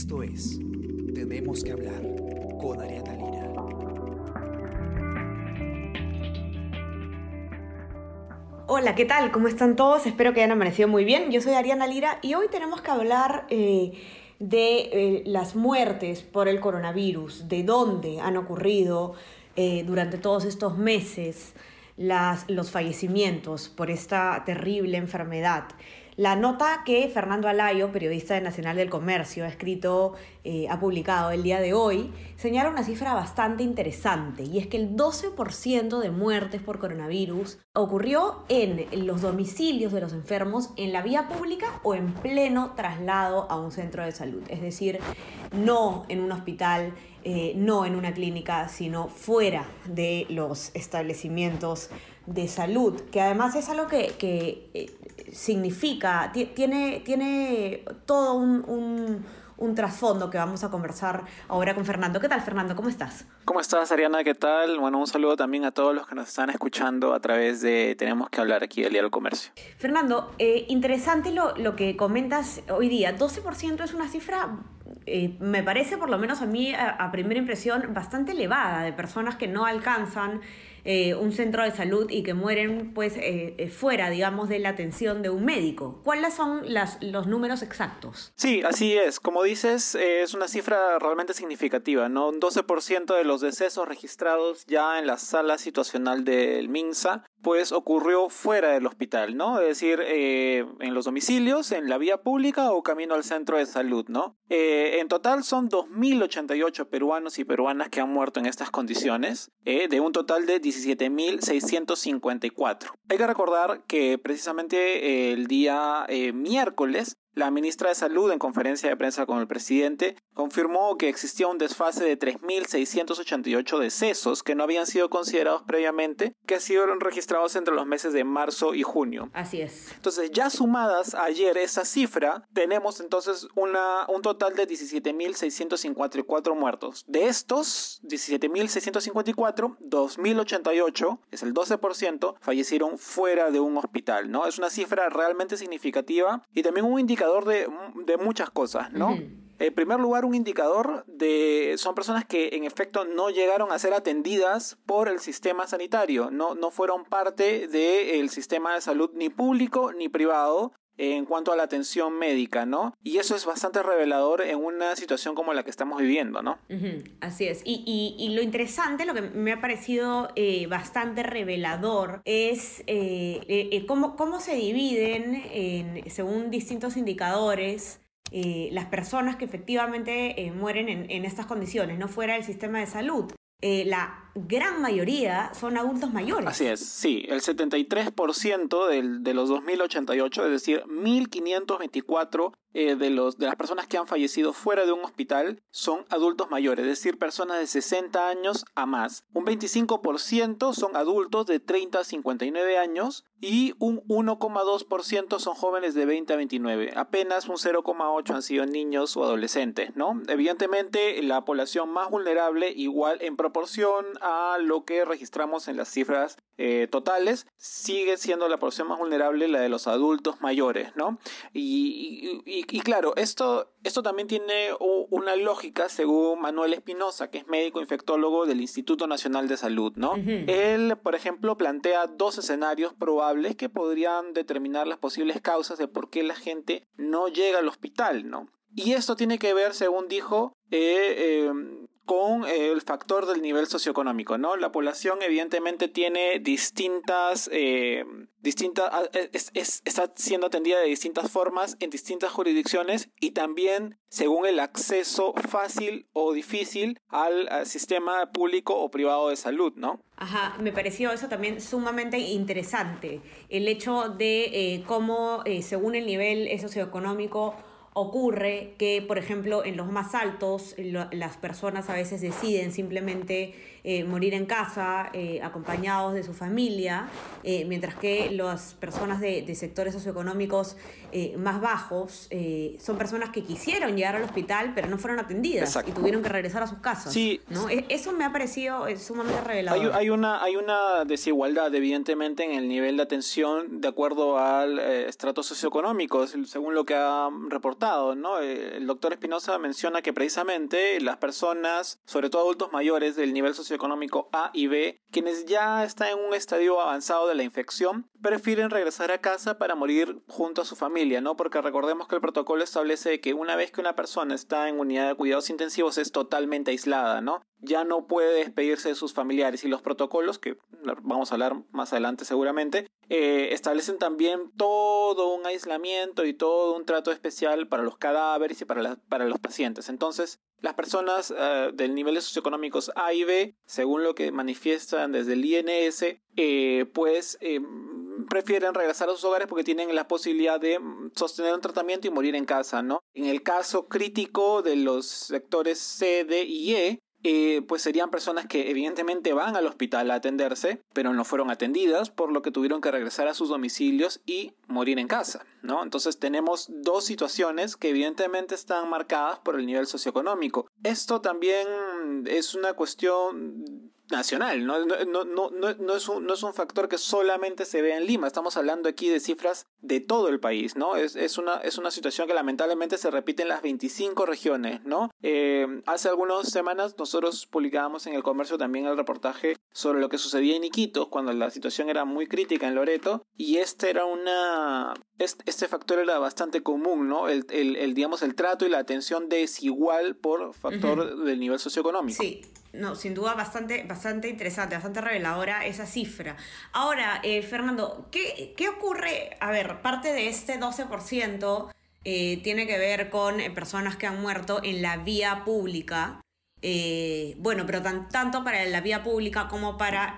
Esto es Tenemos que hablar con Ariana Lira. Hola, ¿qué tal? ¿Cómo están todos? Espero que hayan amanecido muy bien. Yo soy Ariana Lira y hoy tenemos que hablar eh, de eh, las muertes por el coronavirus, de dónde han ocurrido eh, durante todos estos meses las, los fallecimientos por esta terrible enfermedad. La nota que Fernando Alayo, periodista de Nacional del Comercio, ha escrito, eh, ha publicado el día de hoy, señala una cifra bastante interesante y es que el 12% de muertes por coronavirus ocurrió en los domicilios de los enfermos en la vía pública o en pleno traslado a un centro de salud. Es decir, no en un hospital, eh, no en una clínica, sino fuera de los establecimientos de salud, que además es algo que, eh, significa, tiene, tiene todo un, un, un, trasfondo que vamos a conversar ahora con Fernando. ¿Qué tal, Fernando? ¿Cómo estás? ¿Cómo estás, Ariana? ¿Qué tal? Bueno, un saludo también a todos los que nos están escuchando a través de Tenemos que hablar aquí del Día del Comercio. Fernando, eh, interesante lo, lo que comentas hoy día. 12% es una cifra eh, me parece, por lo menos a mí, a, a, primera impresión, bastante elevada de personas que no alcanzan eh, un centro de salud y que mueren pues fuera, digamos, de la atención de un médico. ¿Cuáles son las, los números exactos? Sí, así es. Como dices, es una cifra realmente significativa, ¿no? Un 12% de los decesos registrados ya en la sala situacional del MINSA pues ocurrió fuera del hospital, ¿no? Es decir, eh, en los domicilios, en la vía pública o camino al centro de salud, ¿no? Eh, en total son 2.088 peruanos y peruanas que han muerto en estas condiciones, eh, de un total de 17.654. Hay que recordar que precisamente el día miércoles la ministra de Salud, en conferencia de prensa con el presidente, confirmó que existía un desfase de 3.688 decesos que no habían sido considerados previamente, que sido registrados entre los meses de marzo y junio. Así es. Entonces, ya sumadas ayer esa cifra, tenemos entonces una, un total de 17.654 muertos. De estos 17.654, 2.088, es el 12%, fallecieron fuera de un hospital, ¿no? Es una cifra realmente significativa y también un indicador de, de muchas cosas, ¿no? Uh -huh. En primer lugar, un indicador de son personas que en efecto no llegaron a ser atendidas por el sistema sanitario, no, no fueron parte del sistema de salud ni público ni privado en cuanto a la atención médica, ¿no? Y eso es bastante revelador en una situación como la que estamos viviendo, ¿no? Así es. Y, y, lo interesante, lo que me ha parecido eh, bastante revelador, es eh, eh, cómo, cómo se dividen en, según distintos indicadores las personas que efectivamente mueren en, en, estas condiciones, no fuera del sistema de salud. Eh, la gran mayoría son adultos mayores. Así es, sí, el 73% del, de los 2088, es decir, 1524 eh, de, los, de las personas que han fallecido fuera de un hospital son adultos mayores, es decir, personas de 60 años a más. Un 25% son adultos de 30 a 59 años y un 1,2% son jóvenes de 20 a 29. Apenas un 0,8% han sido niños o adolescentes, ¿no? Evidentemente, la población más vulnerable, igual en proporción a lo que registramos en las cifras eh, totales, sigue siendo la población más vulnerable la de los adultos mayores, ¿no? Y, y, y claro, esto, esto también tiene una lógica según Manuel Espinosa, que es médico infectólogo del Instituto Nacional de Salud, ¿no? Uh -huh. Él, por ejemplo, plantea dos escenarios probables que podrían determinar las posibles causas de por qué la gente no llega al hospital, ¿no? Y esto tiene que ver, según dijo, eh, eh, con el factor del nivel socioeconómico, ¿no? La población evidentemente tiene distintas, eh, es, es, está siendo atendida de distintas formas en distintas jurisdicciones y también según el acceso fácil o difícil al, sistema público o privado de salud, ¿no? Ajá, me pareció eso también sumamente interesante, el hecho de eh, cómo eh, según el nivel socioeconómico ocurre que, por ejemplo, en los más altos, las personas a veces deciden simplemente eh, morir en casa, eh, acompañados de su familia, eh, mientras que las personas de, de sectores socioeconómicos más bajos son personas que quisieron llegar al hospital, pero no fueron atendidas Exacto. y tuvieron que regresar a sus casas. Sí. ¿no? E, Eso me ha parecido sumamente revelador. Hay, hay, una, hay una desigualdad, evidentemente, en el nivel de atención de acuerdo al estrato socioeconómico, según lo que ha reportado reportado, ¿no? El doctor Espinosa menciona que precisamente las personas, sobre todo adultos mayores del nivel socioeconómico A y B, quienes ya están en un estadio avanzado de la infección, prefieren regresar a casa para morir junto a su familia, ¿no? Porque recordemos que el protocolo establece que una vez que una persona está en unidad de cuidados intensivos es totalmente aislada, ¿no? Ya no puede despedirse de sus familiares y los protocolos, que vamos a hablar más adelante seguramente, eh, establecen también todo un aislamiento y todo un trato especial para los cadáveres y para, para los pacientes. Entonces, las personas uh, del nivel socioeconómicos A y B, según lo que manifiestan desde el INS, eh, pues eh, prefieren regresar a sus hogares porque tienen la posibilidad de sostener un tratamiento y morir en casa, ¿no? En el caso crítico de los sectores C, D y E, eh, pues serían personas que evidentemente van al hospital a atenderse, pero no fueron atendidas, por lo que tuvieron que regresar a sus domicilios y morir en casa, ¿no? Entonces tenemos dos situaciones que evidentemente están marcadas por el nivel socioeconómico. Esto también es una cuestión nacional, no, no, no, no, es un, no es un factor que solamente se ve en Lima, estamos hablando aquí de cifras de todo el país, ¿no? Es, es, una, es una situación que lamentablemente se repite en las 25 regiones, ¿no? Eh, hace algunas semanas nosotros publicábamos en el comercio también el reportaje sobre lo que sucedía en Iquitos cuando la situación era muy crítica en Loreto y este era una... Este, factor era bastante común, ¿no? El, el, digamos, el trato y la atención desigual por factor del nivel socioeconómico. Sí, no, sin duda bastante, bastante interesante, bastante reveladora esa cifra. Ahora, eh, Fernando, ¿qué, ¿qué, ocurre? A ver, parte de este 12% eh, tiene que ver con eh, personas que han muerto en la vía pública. bueno, pero tanto para la vía pública como para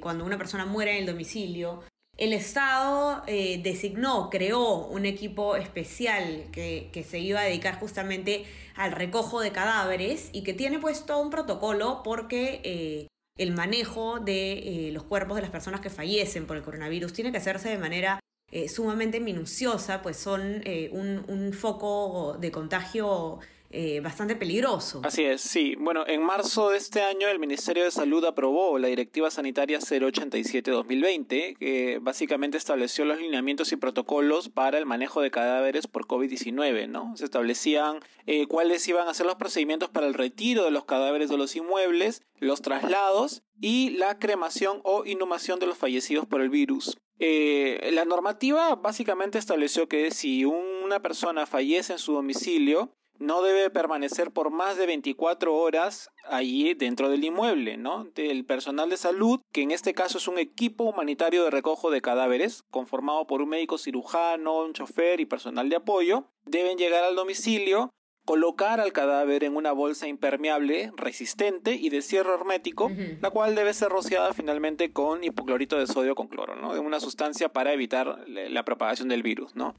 cuando una persona muere en el domicilio. El Estado designó, creó un equipo especial que, que se iba a dedicar justamente al recojo de cadáveres y que tiene pues todo un protocolo porque eh, el manejo de eh, los cuerpos de las personas que fallecen por el coronavirus tiene que hacerse de manera eh, sumamente minuciosa, pues son un, un, foco de contagio eh, bastante peligroso. Así es, sí. Bueno, en marzo de este año el Ministerio de Salud aprobó la Directiva Sanitaria 087-2020, que básicamente estableció los lineamientos y protocolos para el manejo de cadáveres por COVID-19, ¿no? Se establecían eh, cuáles iban a ser los procedimientos para el retiro de los cadáveres de los inmuebles, los traslados y la cremación o inhumación de los fallecidos por el virus. Eh, la normativa básicamente estableció que si una persona fallece en su domicilio, no debe permanecer por más de 24 horas allí dentro del inmueble, ¿no? El personal de salud, que en este caso es un equipo humanitario de recojo de cadáveres, conformado por un médico cirujano, un chofer y personal de apoyo, deben llegar al domicilio, colocar al cadáver en una bolsa impermeable, resistente y de cierre hermético, la cual debe ser rociada finalmente con hipoclorito de sodio con cloro, ¿no? Una sustancia para evitar la propagación del virus, ¿no?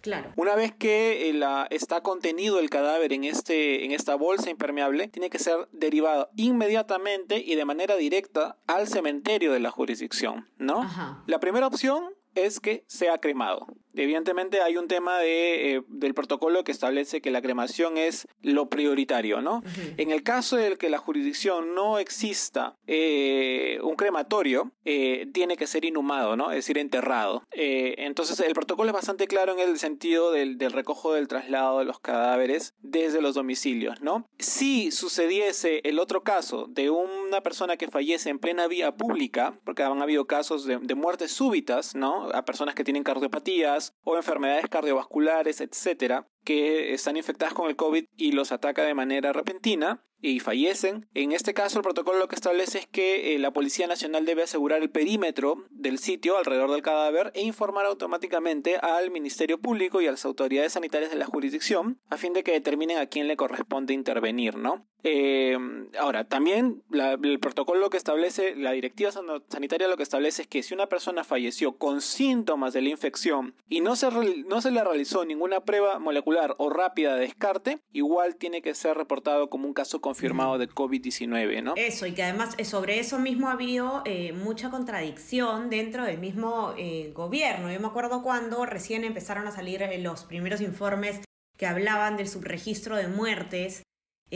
Claro. Una vez que eh, está contenido el cadáver en, este, en esta bolsa impermeable, tiene que ser derivado inmediatamente y de manera directa al cementerio de la jurisdicción, ¿no? La primera opción es que sea cremado. Evidentemente hay un tema de, eh, del protocolo que establece que la cremación es lo prioritario, ¿no? En el caso de que la jurisdicción no exista eh, un crematorio, eh, tiene que ser inhumado, ¿no? Es decir, enterrado. entonces el protocolo es bastante claro en el sentido del, del, recojo del traslado de los cadáveres desde los domicilios, ¿no? Si sucediese el otro caso de una persona que fallece en plena vía pública, porque han habido casos de, de muertes súbitas, ¿no? A personas que tienen cardiopatías, o enfermedades cardiovasculares, etcétera, que están infectadas con el COVID y los ataca de manera repentina y fallecen. En este caso, el protocolo lo que establece es que eh, la Policía Nacional debe asegurar el perímetro del sitio alrededor del cadáver e informar automáticamente al Ministerio Público y a las autoridades sanitarias de la jurisdicción a fin de que determinen a quién le corresponde intervenir, ¿no? Eh, ahora, también el protocolo que establece, la directiva sanitaria lo que establece es que si una persona falleció con síntomas de la infección y no se, no se le realizó ninguna prueba molecular o rápida de descarte, igual tiene que ser reportado como un caso confirmado de COVID-19, ¿no? Eso, y que además eh, sobre eso mismo ha habido eh, mucha contradicción dentro del mismo gobierno. Yo me acuerdo cuando recién empezaron a salir los primeros informes que hablaban del subregistro de muertes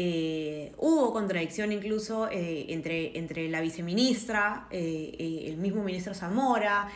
eh, hubo contradicción incluso eh, entre, entre la viceministra, eh, el mismo ministro Zamora,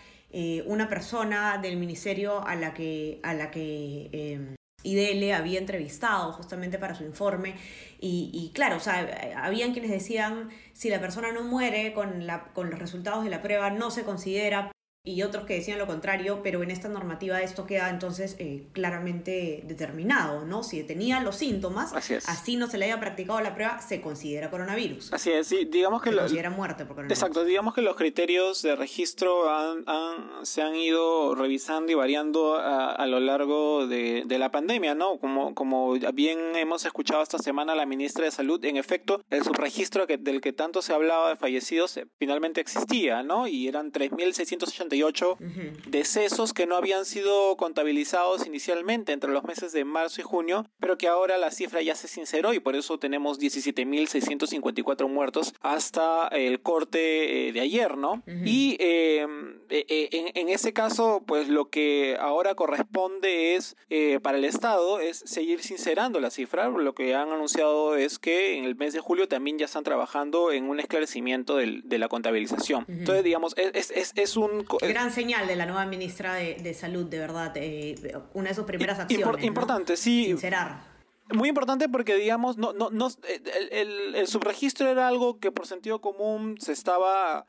una persona del ministerio a la que, a la que IDL había entrevistado justamente para su informe. Y, y, claro, o sea, habían quienes decían si la persona no muere con, la, con los resultados de la prueba no se considera y otros que decían lo contrario, pero en esta normativa esto queda entonces eh, claramente determinado, ¿no? Si tenía los síntomas, así, no se le haya practicado la prueba, se considera coronavirus. Así es, sí, digamos que... Se considera muerte por coronavirus. Exacto, digamos que los criterios de registro se han ido revisando y variando a, lo largo de, la pandemia, ¿no? Como, como bien hemos escuchado esta semana la ministra de Salud, en efecto, el subregistro que, del que tanto se hablaba de fallecidos eh, finalmente existía, ¿no? Y eran 3.680 decesos que no habían sido contabilizados inicialmente entre los meses de marzo y junio, pero que ahora la cifra ya se sinceró y por eso tenemos 17.654 muertos hasta el corte eh, de ayer, ¿no? Y em, e, e, en, ese caso, pues lo que ahora corresponde es eh, para el Estado es seguir sincerando la cifra. Lo que han anunciado es que en el mes de julio también ya están trabajando en un esclarecimiento de la contabilización. Entonces, digamos, es, es, es un Gran señal de la nueva ministra de, Salud, de verdad. Eh, una de sus primeras acciones. importante, sí. Sincerar. Muy importante porque, digamos, no, no, no, el, subregistro era algo que por sentido común se estaba,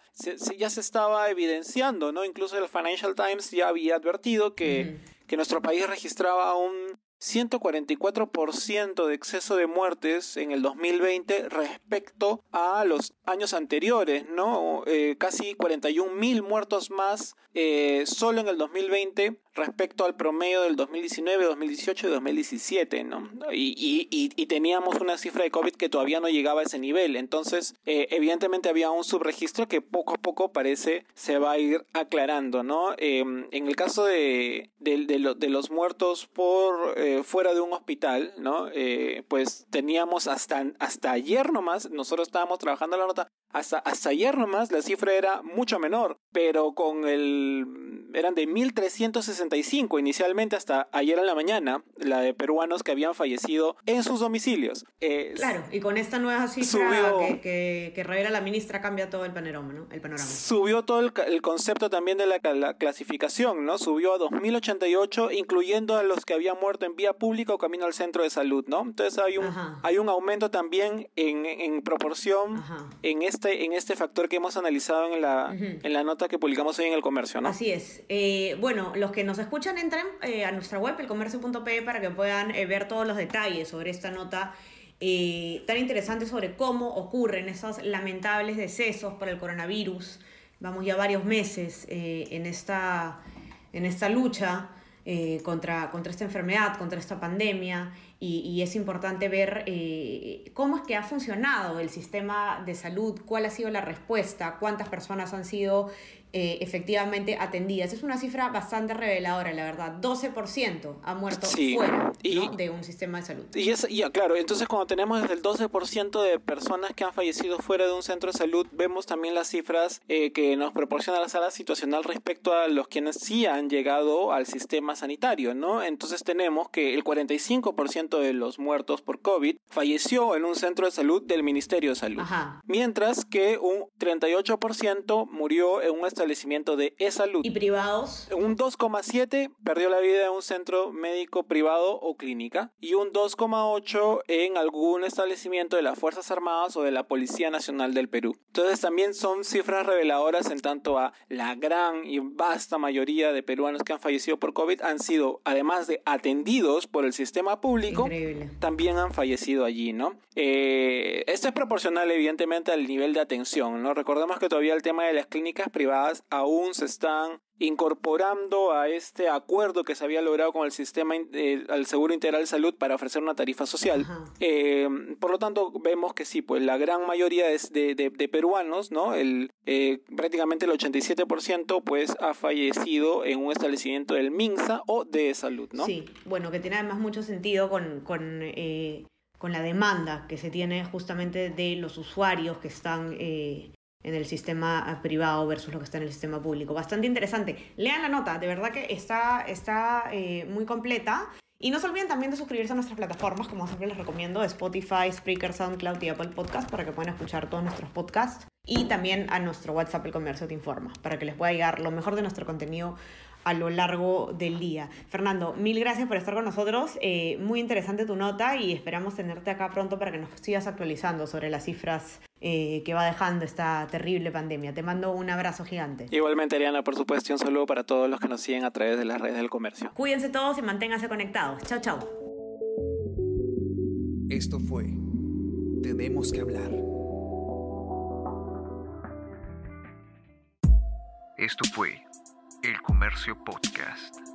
ya se estaba evidenciando, ¿no? Incluso el Financial Times ya había advertido que, que nuestro país registraba un 144% de exceso de muertes en el 2020 respecto a los años anteriores, ¿no? Eh, casi 41 mil muertos más eh, solo en el 2020 respecto al promedio del 2019, 2018 y 2017, ¿no? Y, y, teníamos una cifra de COVID que todavía no llegaba a ese nivel. Entonces, eh, evidentemente había un subregistro que poco a poco parece se va a ir aclarando, ¿no? Em, en el caso de, de, los muertos por eh, fuera de un hospital, ¿no? Eh, pues teníamos hasta, hasta ayer nomás, nosotros estábamos trabajando la nota, hasta, hasta ayer nomás la cifra era mucho menor, pero con el eran de 1365 inicialmente hasta ayer en la mañana, la de peruanos que habían fallecido en sus domicilios. claro, y con esta nueva cifra que, que, revela la ministra cambia todo el panorama, ¿no? El panorama. Subió todo el, concepto también de la, clasificación, ¿no? Subió a 2088, incluyendo a los que habían muerto en vía pública o camino al centro de salud, ¿no? Entonces hay un, hay un aumento también en, en proporción en este, en este factor que hemos analizado en la, en la nota que publicamos hoy en el comercio, ¿no? Así es. Eh, bueno, los que nos escuchan entren eh, a nuestra web, elcomercio.pe, para que puedan eh, ver todos los detalles sobre esta nota tan interesante sobre cómo ocurren esos lamentables decesos por el coronavirus. Vamos ya varios meses en, esta, en esta lucha contra, contra esta enfermedad, contra esta pandemia y, es importante ver eh, cómo es que ha funcionado el sistema de salud, cuál ha sido la respuesta, cuántas personas han sido eh, efectivamente atendidas. Es una cifra bastante reveladora, la verdad. 12% ha muerto fuera de un sistema de salud. Y, es, y claro, entonces cuando tenemos desde el 12% de personas que han fallecido fuera de un centro de salud, vemos también las cifras eh, que nos proporciona la sala situacional respecto a los quienes sí han llegado al sistema sanitario, ¿no? Entonces tenemos que el 45% de los muertos por COVID falleció en un centro de salud del Ministerio de Salud. Mientras que un 38% murió en un establecimiento de e-salud. ¿Y privados? Un 2,7% perdió la vida en un centro médico privado o clínica. Y un 2,8% en algún establecimiento de las Fuerzas Armadas o de la Policía Nacional del Perú. Entonces también son cifras reveladoras en tanto a la gran y vasta mayoría de peruanos que han fallecido por COVID han sido, además de atendidos por el sistema público, también han fallecido allí, ¿no? Eh, esto es proporcional evidentemente al nivel de atención, ¿no? Recordemos que todavía el tema de las clínicas privadas aún se están incorporando a este acuerdo que se había logrado con el sistema eh, al Seguro Integral de Salud para ofrecer una tarifa social. Eh, por lo tanto, vemos que sí, pues la gran mayoría de, de, peruanos, ¿no? El, eh, prácticamente el 87% pues ha fallecido en un establecimiento del MINSA o de salud, ¿no? Sí, bueno, que tiene además mucho sentido con, con, con la demanda que se tiene justamente de los usuarios que están en el sistema ah, privado versus lo que está en el sistema público. Bastante interesante. Lean la nota, de verdad que está, está eh, muy completa Y no se olviden también de suscribirse a nuestras plataformas, como siempre les recomiendo, Spotify, Spreaker, SoundCloud y Apple Podcast, para que puedan escuchar todos nuestros podcasts. Y también a nuestro WhatsApp El Comercio Te Informa, para que les pueda llegar lo mejor de nuestro contenido a lo largo del día. Fernando, mil gracias por estar con nosotros. Eh, muy interesante tu nota y esperamos tenerte acá pronto para que nos sigas actualizando sobre las cifras eh, que va dejando esta terrible pandemia. Te mando un abrazo gigante. Igualmente, Ariana, por supuesto, un saludo para todos los que nos siguen a través de las redes del comercio. Cuídense todos y manténganse conectados. Chao, chao. Esto fue Tenemos que hablar. Esto fue El Comercio Podcast.